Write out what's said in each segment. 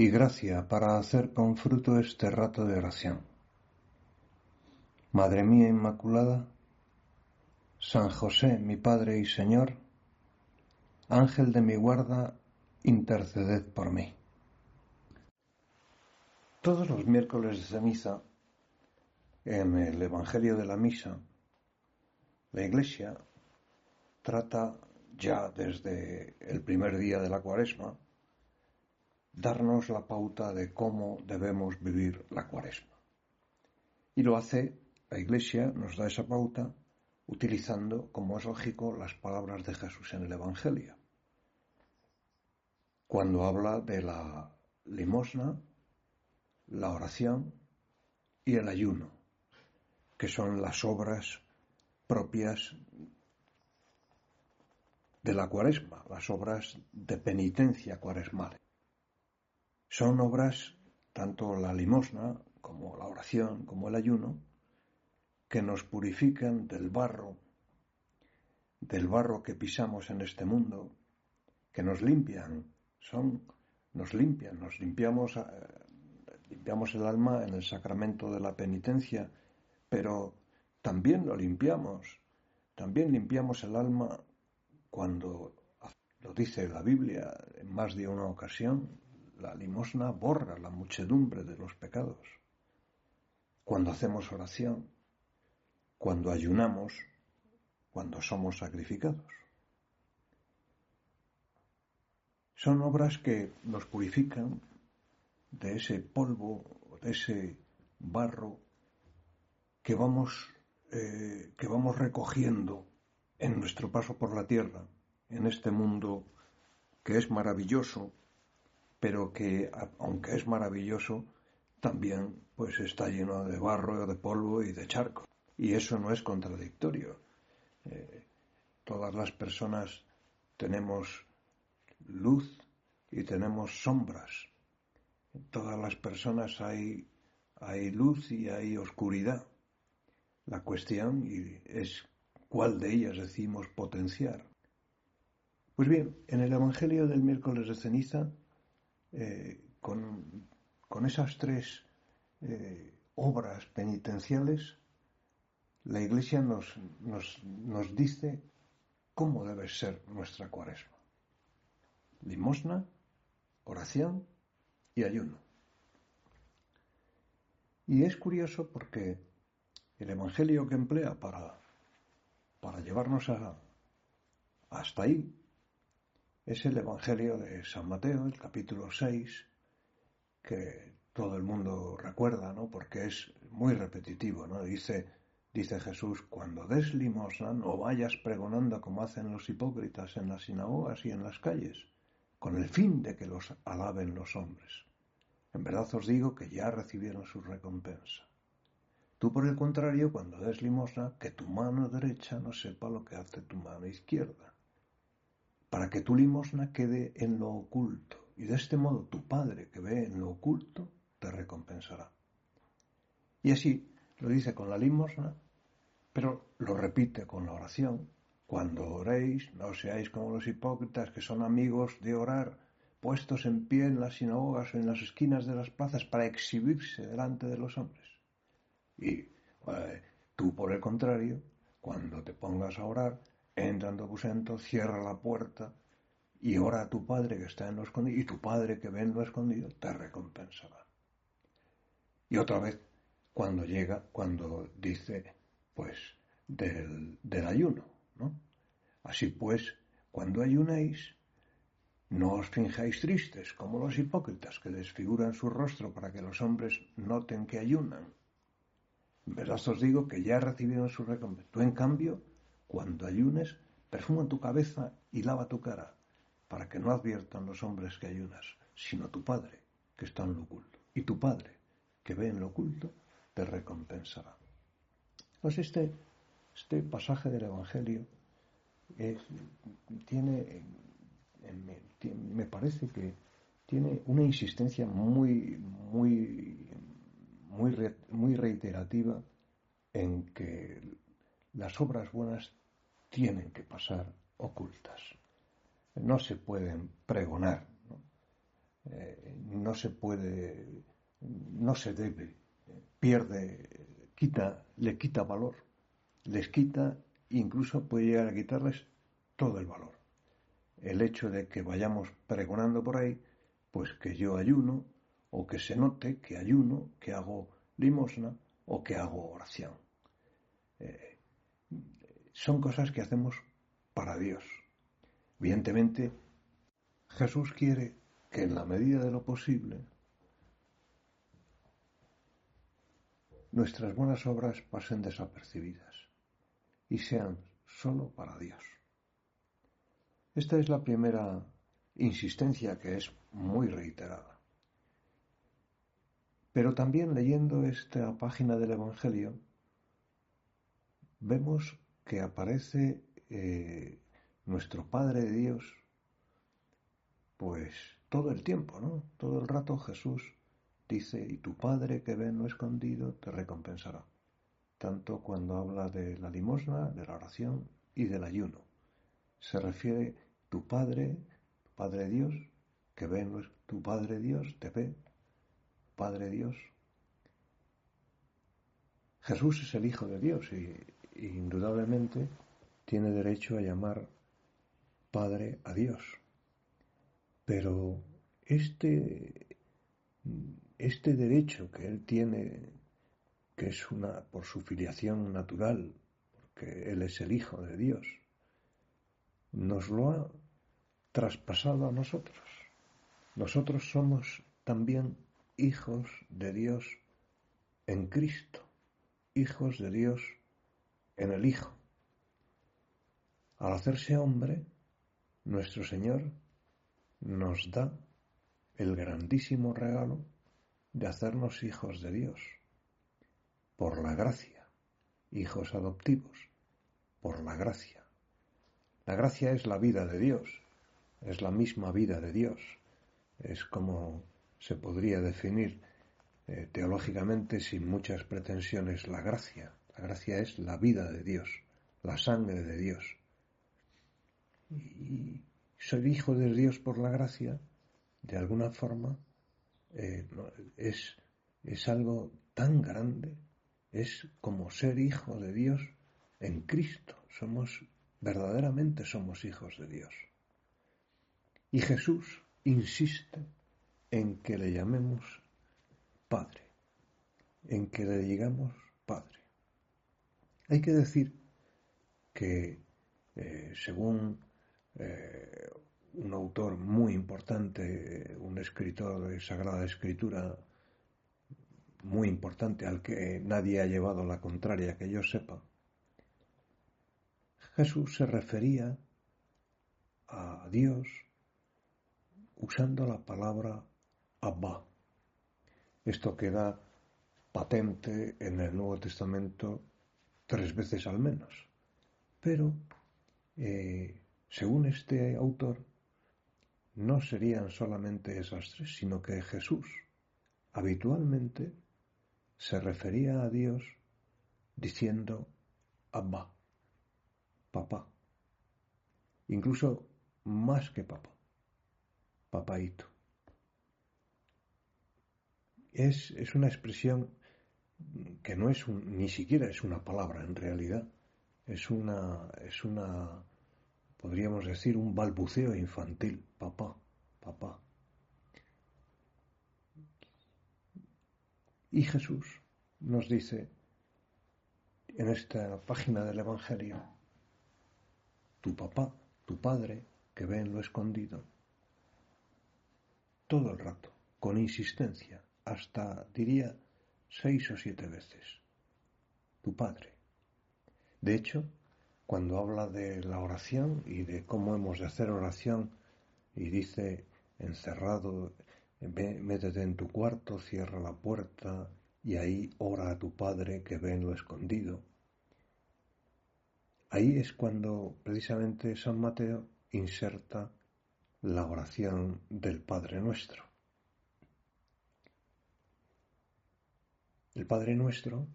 y gracia para hacer con fruto este rato de oración. Madre mía Inmaculada, San José, mi Padre y Señor, Ángel de mi guarda, interceded por mí. Todos los miércoles de ceniza, en el Evangelio de la Misa, la Iglesia trata ya desde el primer día de la cuaresma darnos la pauta de cómo debemos vivir la cuaresma. Y lo hace, la Iglesia nos da esa pauta utilizando, como es lógico, las palabras de Jesús en el Evangelio. Cuando habla de la limosna, la oración y el ayuno, que son las obras propias de la cuaresma, las obras de penitencia cuaresmal. Son obras, tanto la limosna como la oración, como el ayuno, que nos purifican del barro, del barro que pisamos en este mundo, que nos limpian, son, nos limpian, nos limpiamos, eh, limpiamos el alma en el sacramento de la penitencia, pero también lo limpiamos, también limpiamos el alma cuando lo dice la Biblia en más de una ocasión, la limosna borra la muchedumbre de los pecados. Cuando hacemos oración, cuando ayunamos, cuando somos sacrificados. Son obras que nos purifican de ese polvo, de ese barro que vamos, eh, que vamos recogiendo en nuestro paso por la tierra, en este mundo que es maravilloso, pero que aunque es maravilloso, también pues está lleno de barro, de polvo y de charco. Y eso no es contradictorio. Eh, todas las personas tenemos luz y tenemos sombras. En todas las personas hay, hay luz y hay oscuridad. La cuestión es cuál de ellas decimos potenciar. Pues bien, en el Evangelio del miércoles de ceniza eh, con, esas tres eh, obras penitenciales, la Iglesia nos, nos, nos dice cómo debe ser nuestra cuaresma. Limosna, oración y ayuno. Y es curioso porque el Evangelio que emplea para, para llevarnos a, hasta ahí es el Evangelio de San Mateo, el capítulo 6, que todo el mundo recuerda, ¿no? Porque es muy repetitivo, ¿no? Dice, dice Jesús, cuando des limosna no vayas pregonando como hacen los hipócritas en las sinagogas y en las calles, con el fin de que los alaben los hombres. En verdad os digo que ya recibieron su recompensa. Tú, por el contrario, cuando des limosna, que tu mano derecha no sepa lo que hace tu mano izquierda para que tu limosna quede en lo oculto, y de este modo tu Padre que ve en lo oculto te recompensará. Y así lo dice con la limosna, pero lo repite con la oración. Cuando oréis, no seáis como los hipócritas que son amigos de orar, puestos en pie en las sinagogas o en las esquinas de las plazas para exhibirse delante de los hombres. Y eh, tú, por el contrario, cuando te pongas a orar, entra en tu aposento, cierra la puerta y ora a tu Padre que está en lo escondido y tu Padre que ve en lo escondido te recompensará. Y otra vez, cuando llega, cuando dice, pues, del, del ayuno, ¿no? Así pues, cuando ayunéis, no os finjáis tristes, como los hipócritas que desfiguran su rostro para que los hombres noten que ayunan. En verdad os digo que ya recibieron su recompensa. Tú, en cambio, cuando ayunes, perfuma tu cabeza y lava tu cara, para que no adviertan los hombres que ayunas, sino tu Padre, que está en lo oculto. Y tu Padre, que ve en lo oculto, te recompensará. Pues este, este pasaje del Evangelio tiene, me parece que tiene una insistencia muy, muy, muy, muy reiterativa en que las obras buenas tienen que pasar ocultas. No se pueden pregonar, no, eh, no se puede, no se debe, pierde, quita, le quita valor, les quita, incluso puede llegar a quitarles todo el valor. El hecho de que vayamos pregonando por ahí, pues que yo ayuno, o que se note que ayuno, que hago limosna o que hago oración. Eh, son cosas que hacemos para Dios. Evidentemente, Jesús quiere que en la medida de lo posible nuestras buenas obras pasen desapercibidas y sean solo para Dios. Esta es la primera insistencia que es muy reiterada. Pero también leyendo esta página del Evangelio, vemos que aparece eh, nuestro Padre Dios, pues todo el tiempo, ¿no? Todo el rato Jesús dice, y tu Padre que ve en lo escondido te recompensará. Tanto cuando habla de la limosna, de la oración y del ayuno. Se refiere tu Padre, Padre Dios, que ve en lo, tu Padre Dios te ve, Padre Dios. Jesús es el Hijo de Dios y indudablemente tiene derecho a llamar Padre a Dios. Pero este, este derecho que él tiene, que es una por su filiación natural, porque él es el Hijo de Dios, nos lo ha traspasado a nosotros. Nosotros somos también hijos de Dios en Cristo, hijos de Dios en el Hijo. Al hacerse hombre, nuestro Señor nos da el grandísimo regalo de hacernos hijos de Dios, por la gracia, hijos adoptivos, por la gracia. La gracia es la vida de Dios, es la misma vida de Dios, es como se podría definir eh, teológicamente sin muchas pretensiones la gracia. La gracia es la vida de Dios, la sangre de Dios. Y ser hijo de Dios por la gracia, de alguna forma, eh, es, es algo tan grande, es como ser hijo de Dios en Cristo. Somos, verdaderamente somos hijos de Dios. Y Jesús insiste en que le llamemos Padre, en que le digamos Padre. Hay que decir que, eh, según eh, un autor muy importante, un escritor de Sagrada Escritura muy importante al que nadie ha llevado la contraria que yo sepa, Jesús se refería a Dios usando la palabra Abba. Esto queda patente en el Nuevo Testamento tres veces al menos. Pero, eh, según este autor, no serían solamente esas tres, sino que Jesús habitualmente se refería a Dios diciendo Abba, papá, incluso más que papá, papaito. Es, es una expresión que no es un, ni siquiera es una palabra en realidad, es una, es una, podríamos decir, un balbuceo infantil, papá, papá. Y Jesús nos dice en esta página del Evangelio, tu papá, tu padre, que ve en lo escondido, todo el rato, con insistencia, hasta diría seis o siete veces. Tu Padre. De hecho, cuando habla de la oración y de cómo hemos de hacer oración y dice encerrado métete en tu cuarto, cierra la puerta y ahí ora a tu Padre que ve en lo escondido. Ahí es cuando precisamente San Mateo inserta la oración del Padre Nuestro. El Padre Nuestro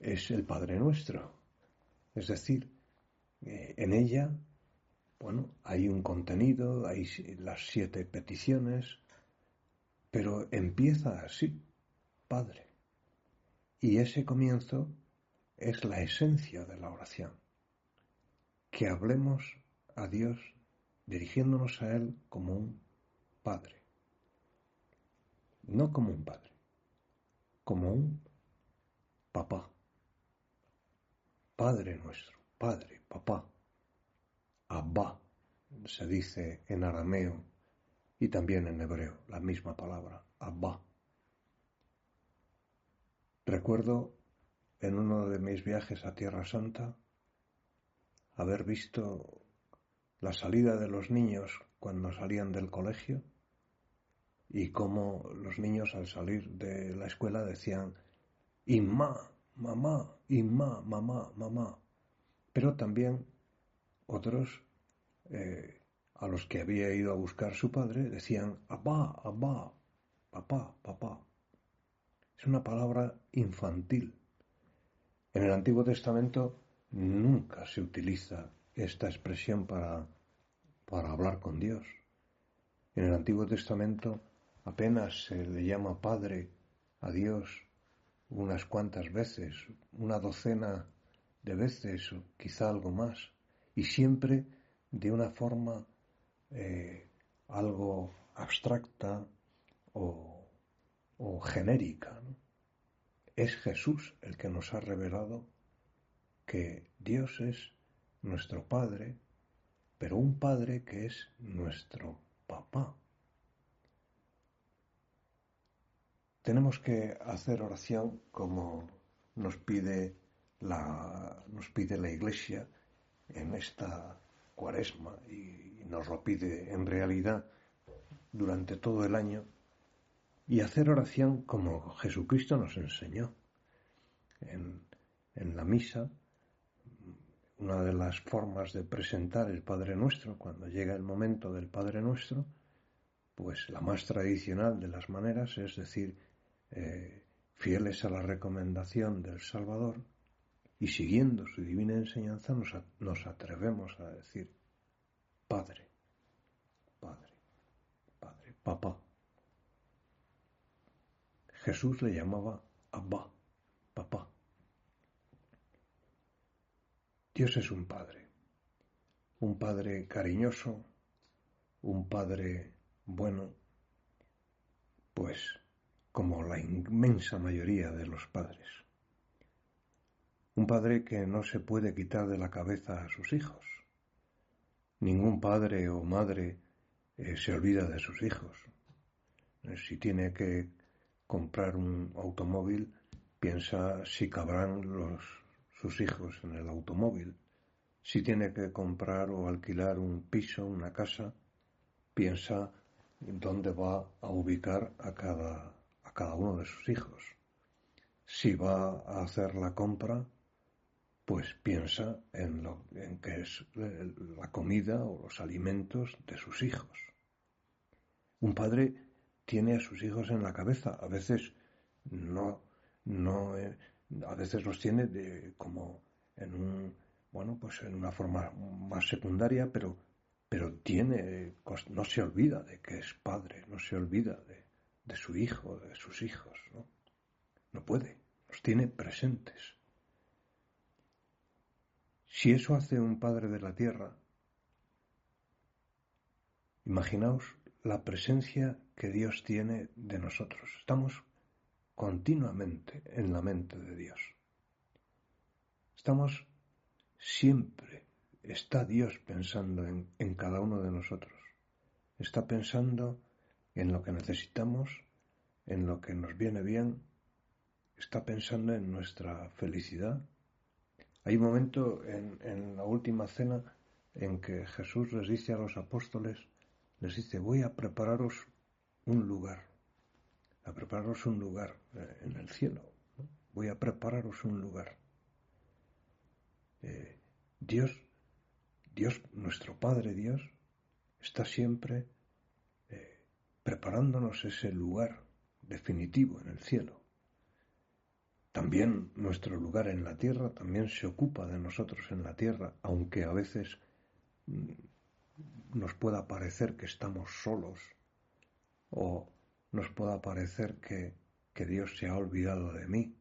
es el Padre Nuestro. Es decir, eh, en ella, bueno, hay un contenido, hay las siete peticiones, pero empieza así, Padre. Y ese comienzo es la esencia de la oración. Que hablemos a Dios dirigiéndonos a Él como un Padre. No como un Padre, como un Papá. Padre nuestro, Padre, Papá. Abba se dice en arameo y también en hebreo, la misma palabra, Abba. Recuerdo en uno de mis viajes a Tierra Santa haber visto la salida de los niños cuando salían del colegio y cómo los niños al salir de la escuela decían Inma, mamá, Inma, mamá, mamá. Pero también otros eh, a los que había ido a buscar su padre decían Abba, Abba, papá, papá. Es una palabra infantil. En el Antiguo Testamento nunca se utiliza esta expresión para, para hablar con Dios. En el Antiguo Testamento apenas se le llama Padre a Dios unas cuantas veces, una docena de veces quizá algo más, y siempre de una forma eh, algo abstracta o, o genérica. Es Jesús el que nos ha revelado que Dios es nuestro Padre, pero un Padre que es nuestro Papá. Tenemos que hacer oración como nos pide la, nos pide la Iglesia en esta cuaresma y nos lo pide en realidad durante todo el año y hacer oración como Jesucristo nos enseñó. En, en la misa una de las formas de presentar el Padre Nuestro, cuando llega el momento del Padre Nuestro, pues la más tradicional de las maneras es decir, eh, fieles a la recomendación del Salvador y siguiendo su divina enseñanza nos, nos atrevemos a decir, Padre, Padre, Padre, Papá. Jesús le llamaba Abba, Papá. Dios es un Padre, un Padre cariñoso, un Padre bueno, pues como la inmensa mayoría de los padres. Un padre que no se puede quitar de la cabeza a sus hijos. Ningún padre o madre eh, se olvida de sus hijos. Eh, si tiene que comprar un automóvil, piensa si cabrán los sus hijos en el automóvil. Si tiene que comprar o alquilar un piso, una casa, piensa en dónde va a ubicar a cada, cada uno de sus hijos. Si va a hacer la compra, pues piensa en lo en que es la comida o los alimentos de sus hijos. Un padre tiene a sus hijos en la cabeza, a veces no, no, eh, a veces los tiene de, como en un, bueno, pues en una forma más secundaria, pero, pero tiene, no se olvida de que es padre, no se olvida de, de su hijo, de sus hijos, ¿no? No puede, los tiene presentes. Si eso hace un padre de la tierra, imaginaos la presencia que Dios tiene de nosotros. Estamos continuamente en la mente de Dios. Estamos siempre, está Dios pensando en, cada uno de nosotros. Está pensando en lo que necesitamos, en lo que nos viene bien, está pensando en nuestra felicidad. Hay un momento en, la última cena en que Jesús les dice a los apóstoles, les dice, voy a prepararos un lugar, a prepararos un lugar eh, en el cielo. Voy a prepararos un lugar. Eh, Dios, Dios, nuestro Padre Dios, está siempre preparándonos ese lugar definitivo en el cielo. También nuestro lugar en la tierra también se ocupa de nosotros en la tierra, aunque a veces mm, nos pueda parecer que estamos solos o nos pueda parecer que, que Dios se ha olvidado de mí.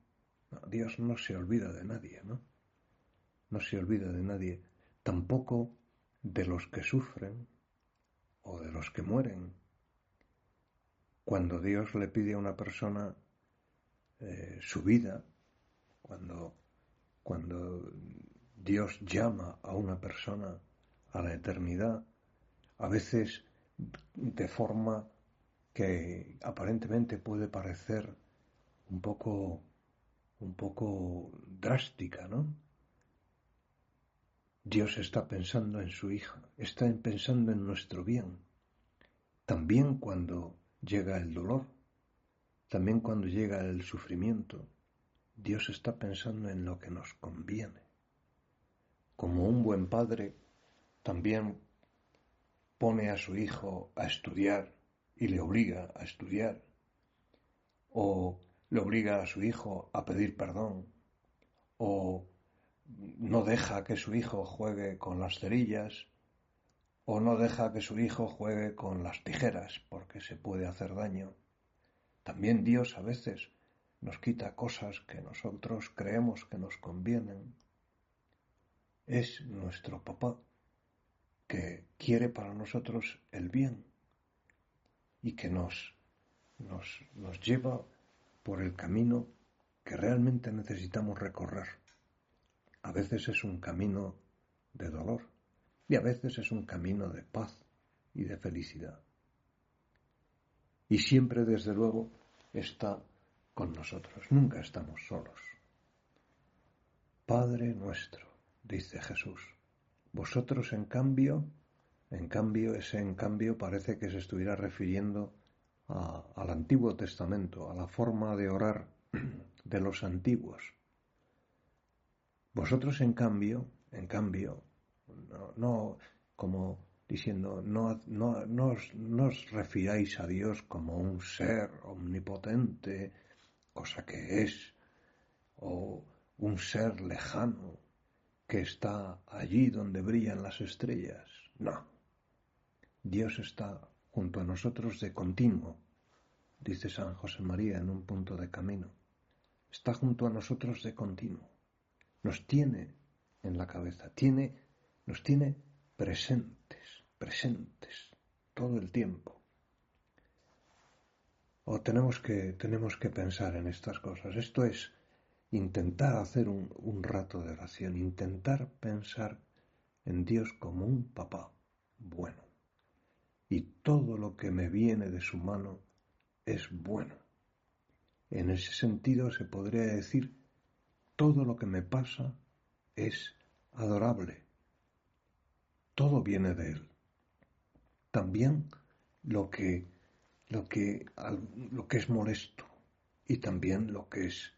Dios no se olvida de nadie, ¿no? No se olvida de nadie, tampoco de los que sufren o de los que mueren. Cuando Dios le pide a una persona eh, su vida, cuando, cuando Dios llama a una persona a la eternidad, a veces de forma que aparentemente puede parecer un poco un poco drástica, ¿no? Dios está pensando en su hija, está pensando en nuestro bien. También cuando llega el dolor, también cuando llega el sufrimiento, Dios está pensando en lo que nos conviene. Como un buen padre también pone a su hijo a estudiar y le obliga a estudiar, o le obliga a su hijo a pedir perdón, o no deja que su hijo juegue con las cerillas, o no deja que su hijo juegue con las tijeras porque se puede hacer daño. También Dios a veces nos quita cosas que nosotros creemos que nos convienen. Es nuestro papá que quiere para nosotros el bien y que nos, nos, nos lleva por el camino que realmente necesitamos recorrer. A veces es un camino de dolor y a veces es un camino de paz y de felicidad. Y siempre, desde luego, está con nosotros, nunca estamos solos. Padre nuestro, dice Jesús, vosotros en cambio, en cambio, ese en cambio parece que se estuviera refiriendo al Antiguo Testamento, a la forma de orar de los antiguos. Vosotros, en cambio, en cambio, no, como diciendo, no, no, no, no os refiráis a Dios como un ser omnipotente, cosa que es, o un ser lejano que está allí donde brillan las estrellas. No. Dios está junto a nosotros de continuo, dice San José María en un punto de camino. Está junto a nosotros de continuo. Nos tiene en la cabeza, tiene, nos tiene presentes, presentes, todo el tiempo. O tenemos que, tenemos que pensar en estas cosas. Esto es intentar hacer un, un rato de oración, intentar pensar en Dios como un papá bueno y todo lo que me viene de su mano es bueno. En ese sentido se podría decir, todo lo que me pasa es adorable. Todo viene de él. También lo que, lo que, lo que es molesto y también lo que es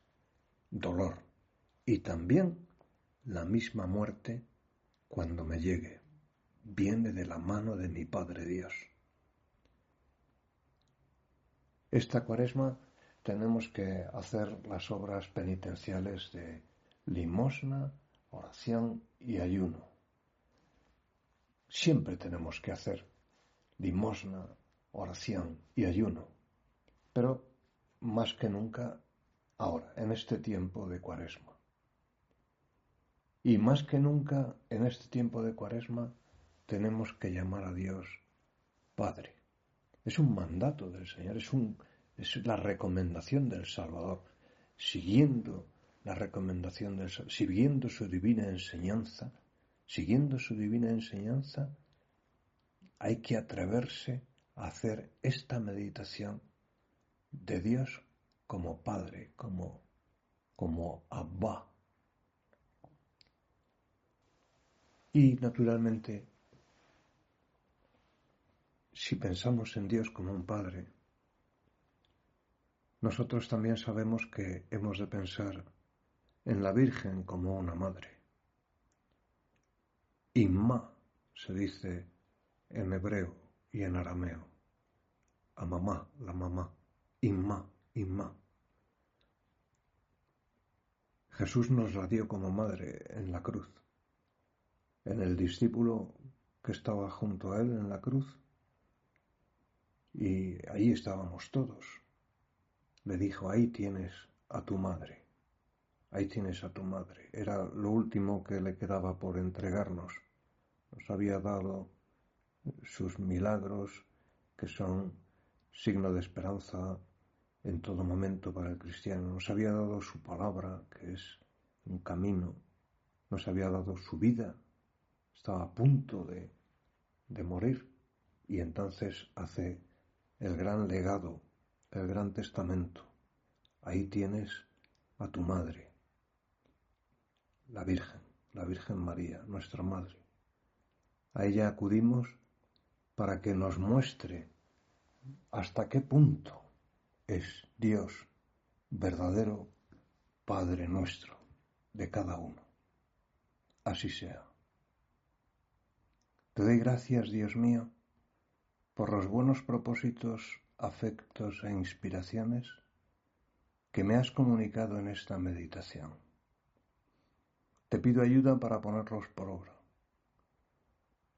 dolor y también la misma muerte cuando me llegue viene de la mano de mi Padre Dios. Esta cuaresma tenemos que hacer las obras penitenciales de limosna, oración y ayuno. Siempre tenemos que hacer limosna, oración y ayuno, pero más que nunca ahora, en este tiempo de cuaresma. Y más que nunca en este tiempo de cuaresma tenemos que llamar a Dios Padre. Es un mandato del Señor, es, un, es la recomendación del Salvador, siguiendo la recomendación del siguiendo su divina enseñanza, siguiendo su divina enseñanza, hay que atreverse a hacer esta meditación de Dios como Padre, como, como Abba. Y naturalmente si pensamos en Dios como un Padre, nosotros también sabemos que hemos de pensar en la Virgen como una madre. Imma se dice en hebreo y en arameo. A mamá, la mamá. Imma, Imma. Jesús nos la dio como madre en la cruz. En el discípulo que estaba junto a él en la cruz. Y ahí estábamos todos. Le dijo, ahí tienes a tu madre. Ahí tienes a tu madre. Era lo último que le quedaba por entregarnos. Nos había dado sus milagros, que son signo de esperanza en todo momento para el cristiano. Nos había dado su palabra, que es un camino. Nos había dado su vida. Estaba a punto de, de morir. Y entonces hace el gran legado, el gran testamento. Ahí tienes a tu madre, la Virgen, la Virgen María, nuestra Madre. A ella acudimos para que nos muestre hasta qué punto es Dios verdadero Padre nuestro de cada uno. Así sea. Te doy gracias, Dios mío, por los buenos propósitos, afectos e inspiraciones que me has comunicado en esta meditación. Te pido ayuda para ponerlos por obra.